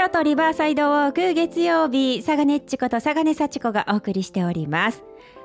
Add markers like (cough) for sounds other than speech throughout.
京都リバーサイドウォーク月曜日、佐賀ねっちこと佐賀根幸子がお送りしております。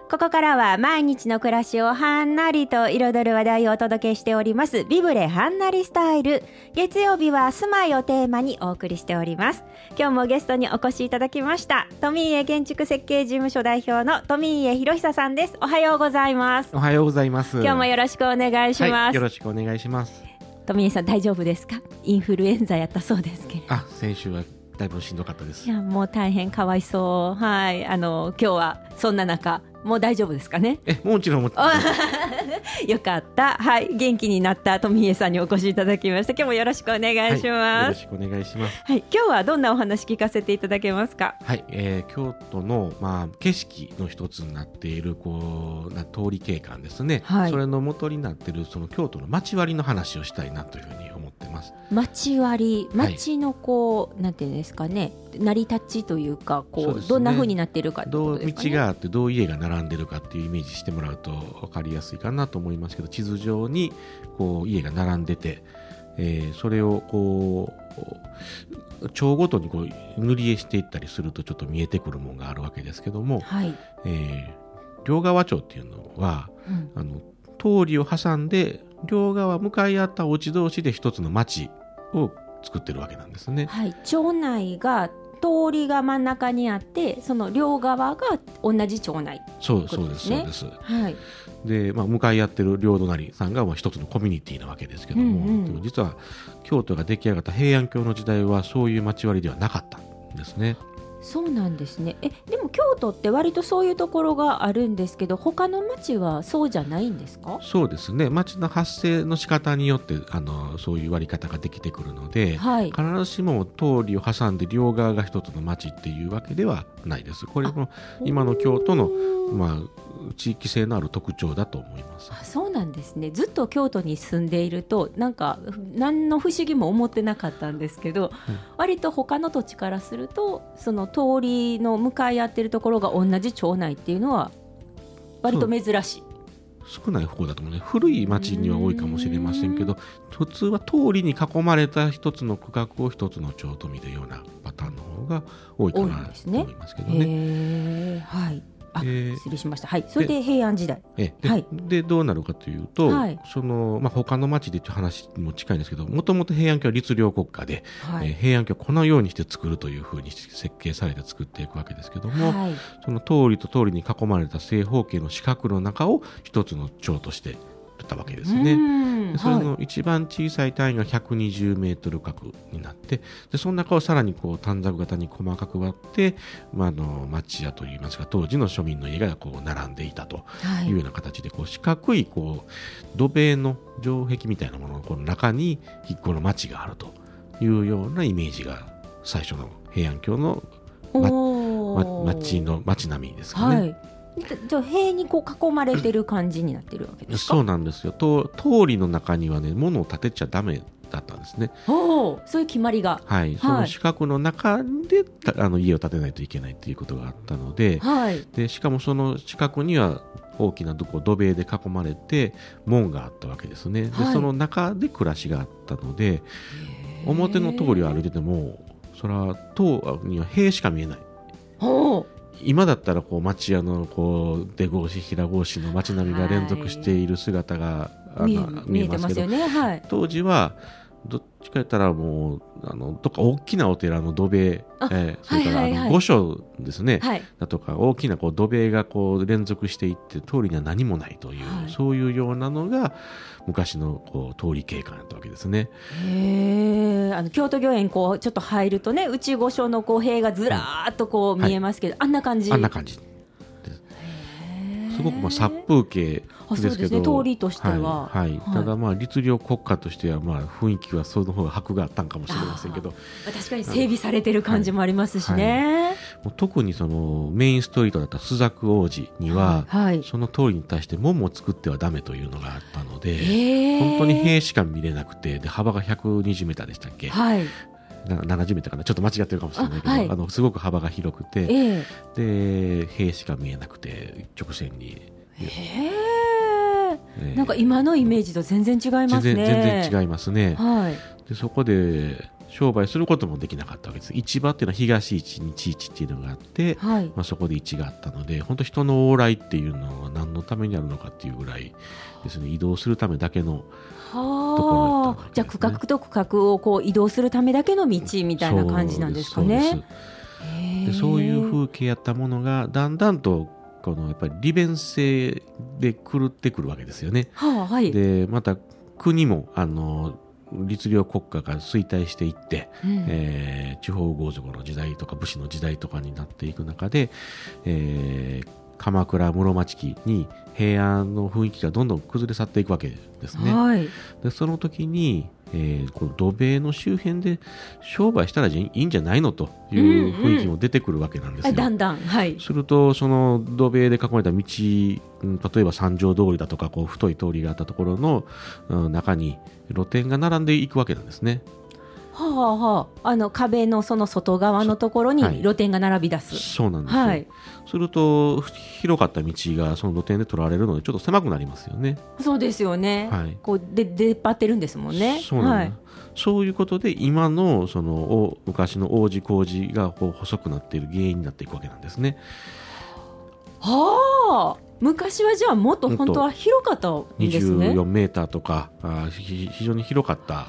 ここからは毎日の暮らしをはんなりと彩る話題をお届けしております。ビブレはんなりスタイル。月曜日は住まいをテーマにお送りしております。今日もゲストにお越しいただきました。富家建築設計事務所代表の富家博久さんです。おはようございます。おはようございます。今日もよろしくお願いします。はい、よろしくお願いします。富家さん大丈夫ですか？インフルエンザやったそうですけど。あ、先週はだいぶしんどかったです。いや、もう大変かわいそう。はい。あの、今日はそんな中、もう大丈夫ですかね？え、もちろんもちろん。(laughs) (laughs) よかった。はい。元気になった富家さんにお越しいただきました。今日もよろしくお願いしはい、よろます。しくお願いします。はい。今日はどんなお話聞かせていただけますか？はい、えー、京都の、まあ、景色の一つになっている、こう、な通り景観ですね。はいそれの元になっている、その京都の街割りの話をしたいなというふうに思ってます。街割り、はい街のこう、なんていうんですかね、成り立ちというか、こう、ねどんな風になっているかってこどう。道があってどう家が並んでるかっていうイメージしてもらうと分かりやすいかなと思いますけど地図上にこう家が並んでて、えーそれをこう町ごとにこう塗り絵していったりするとちょっと見えてくるものがあるわけですけども、はい。えー両側町っていうのはうんあの通りを挟んで両側向かい合ったお家同士で一つの町を作ってるわけなんですね。はい。町内が、通りが真ん中にあって、その両側が同じ町内。そうこそうですそうです。はい。で、まあ、向かい合ってる両隣さんがまあ一つのコミュニティなわけですけども、うんうんでも実は京都が出来上がった平安京の時代はそういう町割りではなかったんですね。そうなんですね。え、でも京都って割とそういうところがあるんですけど、他の町はそうじゃないんですか？そうですね町の発生の仕方によってあのそういう割り方ができてくるので、はい。必ずしも通りを挟んで両側が一つの町っていうわけではないです。これも今の京都の、まあ、地域性のある特徴だと思います。あそうなんですねずっと京都に住んでいるとなんか何の不思議も思ってなかったんですけど、うん割と他の土地からするとその通りの向かい合ってるところが同じ町内っていうのは割と珍しい。少ない方だと思うね古い町には多いかもしれませんけど普通は通りに囲まれた一つの区画を一つの町と見るようなパターンの方が多いかなと思いますけどへね。えはい。あ、えー失礼しました。はい。それで平安時代。えで,、はいでどうなるかというと、はいそのまあ、他の町でという話にも近いんですけどもともと平安京は律令国家で、はい。えー平安京をこのようにして作るというふうに設計されて作っていくわけですけども、はい。その通りと通りに囲まれた正方形の四角の中を一つの町としてたわけですね。それはいの一番小さい単位が120メートル角になってでその中をさらにこう短冊型に細かく割って、まあ、あの町屋といいますか当時の庶民の家がこう並んでいたとはいいうような形でこう四角いこう土塀の城壁みたいなもののこの中に一個の町があるというようなイメージが最初の平安京の、ま町の町並みですかね。はい。じゃあ塀にこう囲まれてる感じになってるわけですか？そうなんですよと通りの中にはね物を建てちゃダメだったんですね。おお、そういう決まりが。はい、その四角の中でたあの家を建てないといけないということがあったのではい。でしかもその四角には大きなどこ土塀で囲まれて門があったわけですねで、はいその中で暮らしがあったので表の通りを歩いててもそれは塔には塀しか見えないおお。今だったらこう町屋のこう出格子平格子の街並みが連続している姿が、あの見えまけどますすよね。はい。当時はどっちか言ったらもうあのどっか大きなお寺の土塀、あえーそれから、はいはいはいあの御所ですね、はい。だとか大きなこう土塀がこう連続していって通りには何もないという、はいそういうようなのが昔のこう通り景観だったわけですね。へえ。あの京都御苑こうちょっと入るとね、内御所のこう塀がずらーっとこう見えますけど、あんな感じ。あんな感じすごくまあ殺風景あですけどそうですね通りとしては。はいはい。はい。ただまあ律令国家としてはまあ雰囲気はその方が箔があったんかもしれませんけど。確かに整備されてる感じもありますしね。もう特にそのメインストリートだった朱雀王子には、はい。その通りに対して門も作ってはダメというのがあったので、へー。本当に塀しか見れなくてで幅が120メーターでしたっけ、はい。な70メーターかな？ちょっと間違ってるかもしれないけどあ、あはい。のすごく幅が広くてええ。で塀しか見えなくて直線に。えーなんか今のイメージと全然違いますね。全然違いますね、はい。でそこで商売することもできなかったわけです。市場っていうのは東市西市っていうのがあって、はい。まあ、そこで市があったので本当人の往来っていうのは何のためにあるのかっていうぐらいですね。移動するためだけのところだったね。じゃあ区画と区画をこう移動するためだけの道みたいな感じなんですかね。そうでそういう風景やったものがだんだんとこのやっぱり利便性で狂ってくるわけですよね。はあはい。でまた国もあの律令国家が衰退していって、うんえー地方豪族の時代とか武士の時代とかになっていく中で、えー鎌倉室町期に平安の雰囲気がどんどん崩れ去っていくわけですね。はい。でその時に、えーこの土塀の周辺で商売したらいいんじゃないのという雰囲気も出てくるわけなんですよ。あだんだんはい。するとその土塀で囲まれた道、うん例えば三条通りだとかこう太い通りがあったところの、うん中に露店が並んでいくわけなんですね。はあはああの壁のその外側のところにはい露店が並び出す。そうなんですよ、はい。すると広かった道がその露店で取られるのでちょっと狭くなりますよね。そうですよね。はいこうで出っ張ってるんですもんね。そうなんはい。そういうことで今のそのお昔の王子工事がこう細くなっている原因になっていくわけなんですね。はあ。昔はじゃあもっと本当は広かったんですね。24メーターとかあひ非常に広かった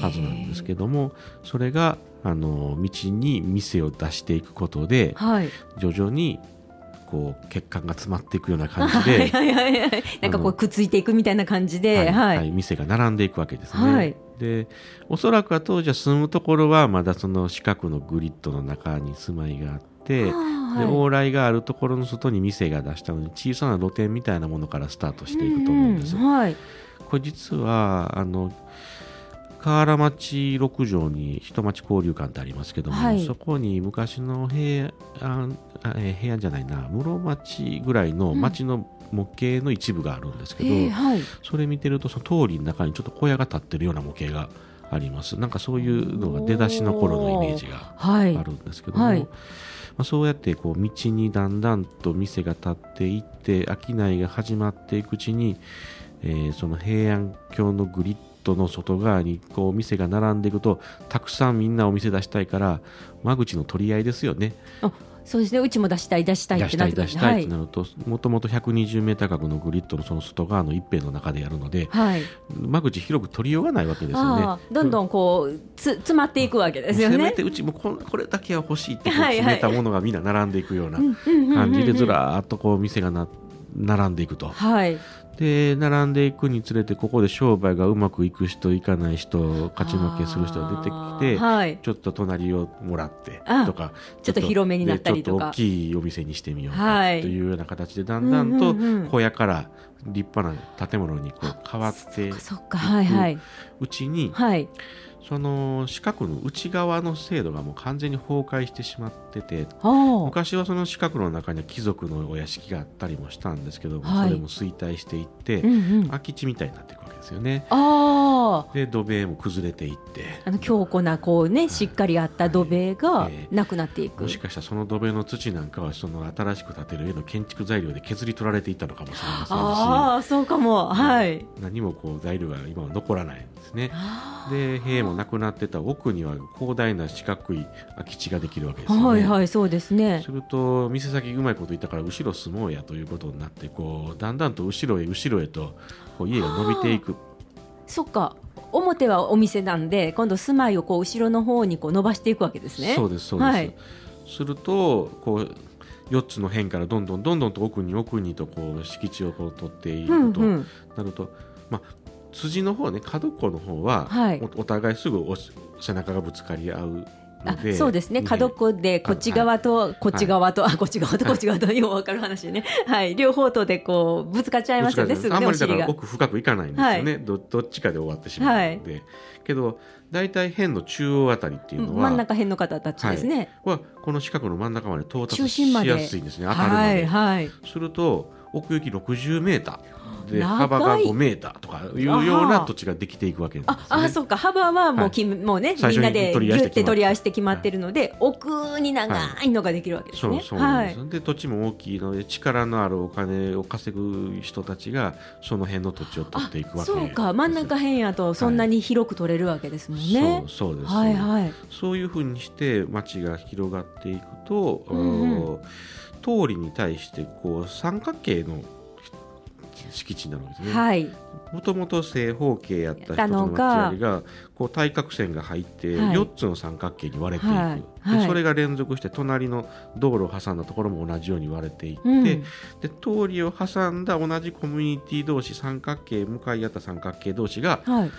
はずなんですけどもそれがあの道に店を出していくことではい。徐々にこう血管が詰まっていくような感じ (laughs) はいではいはいはい。なんかこうくっついていくみたいな感じで、はい。はい店が並んでいくわけですね。はいでおそらくは当時は住むところはまだその四角のグリッドの中に住まいがあって、はあではい往来があるところの外に店が出したので小さな露店みたいなものからスタートしていくと思うんです。うんはい。これ実はあの河原町六条に人町交流館ってありますけども、はいそこに昔の平安平安じゃないな室町ぐらいの町の模型の一部があるんですけど、えーはい。それ見てるとその通りの中にちょっと小屋が建ってるような模型がありますなんかそういうのが出だしの頃のイメージがはいあ。るんですけども、はいまあ、そうやってこう道にだんだんと店が建っていって商いが始まっていくうちに、えーその平安京のグリッドの外側にこう店が並んでいくとたくさんみんなお店出したいから間口の取り合いですよねあ、そうですね。うちも出したい出したいっ出してたないって出したいってはなるともともと120メーター角のグリッドのその外側の一辺の中でやるのでい。はい。間口広く取りようがないわけですよねどんどんこうつ詰まっていくわけですよね。せめてうちもここれだけは欲しいってこうはいはい決めたものがみんな並んでいくような感じでずらーっとこう店がな並んでいくとはい。で並んでいくにつれてここで商売がうまくいく人いかない人勝ち負けする人が出てあきてーはい。ちょっと隣をもらってあとかちょっと広めになったりとかでちょっと大きいお店にしてみようかはいというような形でだんだんと小屋から立派な建物にこう変わっていそっか。はいはい。うちにはい。その四角の内側の制度がもう完全に崩壊してしまってて昔はその四角の中には貴族のお屋敷があったりもしたんですけども、はいそれも衰退していって、うんうん。空き地みたいになっていくわけですよね。で土塀も崩れていってあの強固なこうねしっかりあった土塀がええなくなっていくも。しかしたらその土塀の土なんかはその新しく建てる家の建築材料で削り取られていったのかもしれませんしああそうかもはい。何もこう材料が今は残らないんですね。あで塀もなくなってた奥には広大な四角い空き地ができるわけですよね。ーはいはいそうですねす。ると店先うまいこと言ったから後ろ住もうやということになってこうだんだんと後ろへ後ろへとこう家が伸びていくそっか。表はお店なんで今度住まいをこう後ろの方にこう伸ばしていくわけですね。そうですそうです、はいするとこう4つの辺からどんどんどんどんと奥に奥にとこう敷地をこう取っていくと、うんうん。なると、まあ、辻の方ね角っこの方は、はい。おお互いすぐおし背中がぶつかり合うあそうですね。角っこでこっち側とこっち側と、あこっち側とこっち側とよう分かる話ね。はい。両方とでこうぶつかっちゃいますよね。す。ぐねるあんまりだから奥深くいかないんですよね、どどっちかで終わってしまうので、けど大体辺の中央あたりっていうのは真ん中辺の方たちですね、はこの四角の真ん中まで到達しやすいんですね。当たるまはで、いはい。すると奥行き60メーター。で幅が5メーターとかいうような土地ができていくわけなんですね。ああそうか。幅はもうき、もうねみんなでギュッて取り合いして決まってるので、奥に長いのができるわけですね。そうそうなんです、はい。で土地も大きいので力のあるお金を稼ぐ人たちがその辺の土地を取っていくわけそうか。真ん中辺やとそんなに広く取れるわけですもんね。そうそうです、はいはい。そういうふうにして町が広がっていくと、うんうん通りに対してこう三角形の敷地になるんですね。はい。もともと正方形やった一つあのの町がこう対角線が入ってはい4つの三角形に割れていく、はいはいでそれが連続して隣の道路を挟んだところも同じように割れていって、うんで通りを挟んだ同じコミュニティ同士三角形向かい合った三角形同士がはい。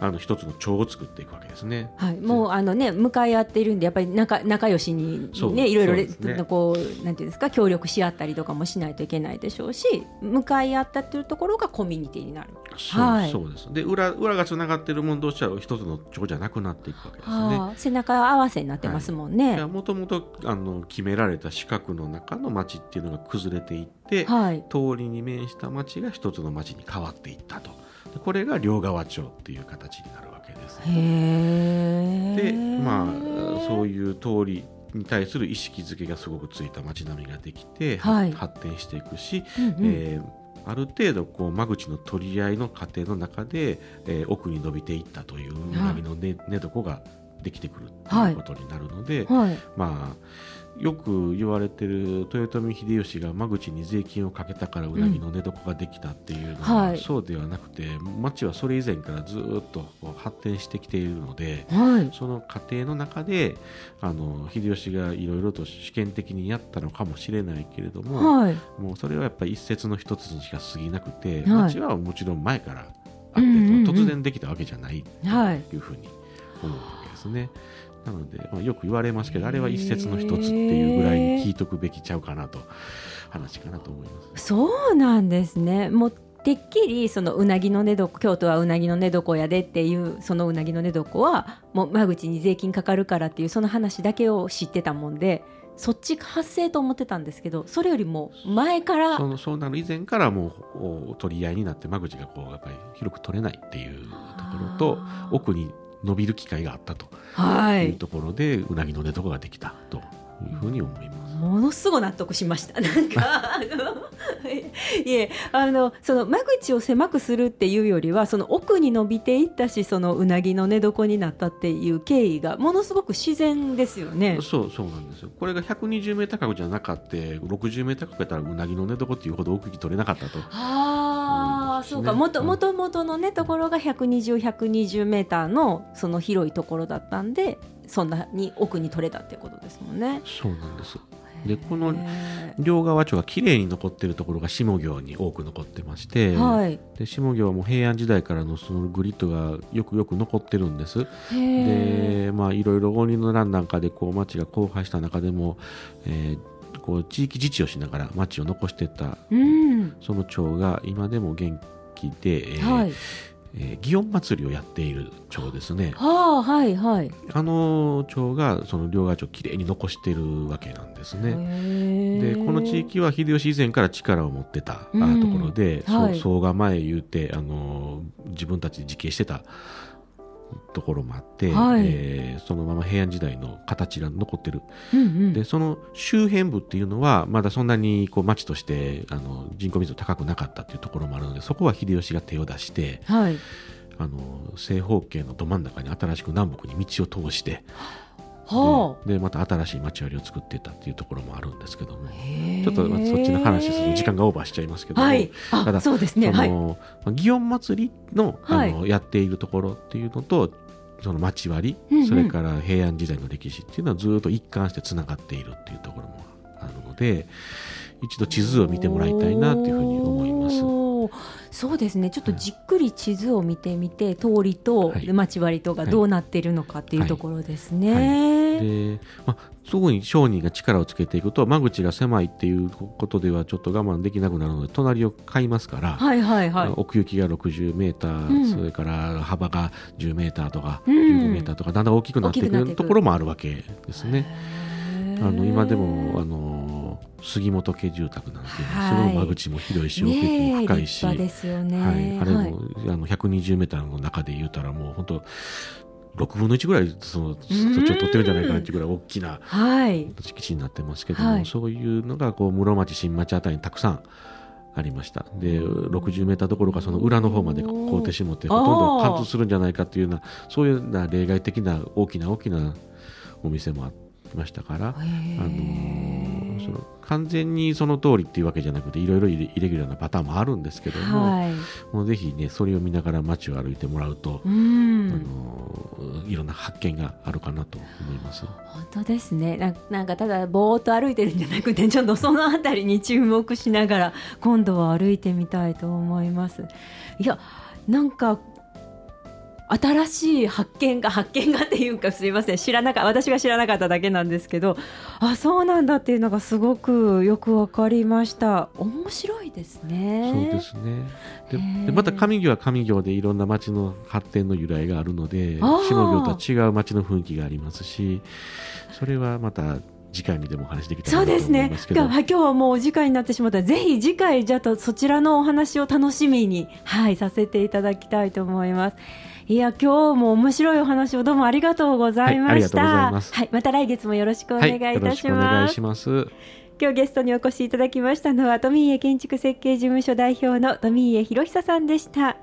あの一つの町を作っていくわけですね。はい、もうあのね向かい合っているんでやっぱり仲仲良しにねいろいろねこうなんていうんですか協力し合ったりとかもしないといけないでしょうし向かい合ったっていうところがコミュニティになる。そう,、はいそうですで裏裏がつながっている者同士は一つの町じゃなくなっていくわけですね。はあ、背中合わせになってますもんね。もともとあの決められた四角の中の町っていうのが崩れていって、はい。通りに面した町が一つの町に変わっていったとでこれが両側町っていう形になるわけです。でまあそういう通りに対する意識づけがすごくついた町並みができて、はい。発展していくし、うんうん。えーある程度こう間口の取り合いの過程の中で、えー奥に伸びていったという南の寝寝床ができてくるということになるので、はい。まあよく言われてる豊臣秀吉が間口に税金をかけたからうなぎの寝床ができたっていうのは、はいそうではなくて町はそれ以前からずっと発展してきているのではい。その過程の中であの秀吉がいろいろと試験的にやったのかもしれないけれども、はい。もうそれはやっぱり一節の一つにしか過ぎなくて、はい町はもちろん前からあってと、うんうんうん突然できたわけじゃないはい。というふうに思うですね。なので、まあ、よく言われますけどあれは一節の一つっていうぐらいに聞いとくべきちゃうかなと話かなと思います。そうなんですね。もうてっきりそのうなぎの寝床京都はうなぎの寝床やでっていうそのうなぎの寝床はもう間口に税金かかるからっていうその話だけを知ってたもんでそっち発生と思ってたんですけどそれよりも前からそのそうなる以前からもう取り合いになって間口がこうやっぱり広く取れないっていうところと奥に伸びる機会があったとはいいうところで、うなぎの寝床ができたというふうに思います。ものすごい納得しました。(laughs) なんか、あの、いえ、あの、その間口を狭くするっていうよりは、その奥に伸びていったし、そのうなぎの寝床になったっていう経緯が、ものすごく自然ですよね。そうそうなんですよこれが120メーター角じゃなかって60メーター角やったらうなぎの寝床っていうほど奥行き取れなかったとああ、うんそうか、ねもと、もともとのね、ところが120、120メーターの、その広いところだったんで。そんなに奥に取れたっていうことですもんね。そうなんですでこのへ両側町がきれいに残っているところが下行に多く残ってまして、ーはい。で下行はもう平安時代からのそのグリッドがよくよく残ってるんです。でまあいろいろ応仁の乱なんかでこう町が荒廃した中でも、えーこう地域自治をしながら町を残してたうん。その町が今でも元気で、えーはい。えー祇園祭りをやっている町ですね。はあ、はい、はい。あの町がその両側町をきれいに残しているわけなんですね。ででこの地域は秀吉以前から力を持ってた、あうんところで、そうはい総構前言うて、あの自分たちで自警してたところもあって、はい。えーそのまま平安時代の形が残ってる、うんうん。でその周辺部っていうのはまだそんなにこう町としてあの人口密度高くなかったっていうところもあるのでそこは秀吉が手を出してはい。あの正方形のど真ん中に新しく南北に道を通してはででまた新しい町割りを作ってたっていうところもあるんですけども。ちょっとまあそっちの話する時間がオーバーしちゃいますけども、はい。あただそうですね。はい。祇園祭のあの、はやっているところっていうのとその町割り、うんうん。それから平安時代の歴史っていうのはずっと一貫してつながっているっていうところもあるので一度地図を見てもらいたいなというふうに思います。そうですね。ちょっとじっくり地図を見てみて通りとはい。町割りとがどうなっているのかっていうところですね。で、まあ、特に商人が力をつけていくと間口が狭いっていうことではちょっと我慢できなくなるので隣を買いますから、はいはいはい。奥行きが60メーター、うん。それから幅が10メーターとかうん。15メーターとかだんだん大きくなっていくところもあるわけですね。あの今でもあの杉本家住宅なんていうのは、はいすごい間口も広いし、奥行きも深いし、立派ですよね。はい、あれも、あの120メーターの中で言うたらもう本当6分の1ぐらいその土地を取ってるんじゃないかなっていうぐらい大きなはい。敷地になってますけども、はい。そういうのがこう室町新町あたりにたくさんありました。で60メーターどころかその裏の方まで凍ってしもってほとんど貫通するんじゃないかっていうようなそういうような例外的な大きな大きなお店もありましたから、あのーその完全にその通りっていうわけじゃなくていろいろイレギュラーなパターンもあるんですけども、はい。もうぜひねそれを見ながら街を歩いてもらうと、うあん。のーいろんな発見があるかなと思います。本当ですねななんかただぼーっと歩いてるんじゃなくてちょっとそのあたりに注目しながら今度は歩いてみたいと思いますいやなんか新しい発見が発見がっていうかすいません。知らなか私が知らなかっただけなんですけどあそうなんだっていうのがすごくよくわかりました。面白いですね。そうですね。でまた上行は上行でいろんな町の発展の由来があるので下行とは違う町の雰囲気がありますしそれはまた次回にでもお話できたらなと思そうですね。いますけど今日はい今日はもうお時間になってしまったぜひ次回じゃあとそちらのお話を楽しみにはいさせていただきたいと思いますいや今日も面白いお話をどうもありがとうございました、はいます。はいまた来月もよろしくお願いいはい、よろたししくお願ます,、いします。今日ゲストにお越しいただきましたのは富家建築設計事務所代表の富家博久さんでした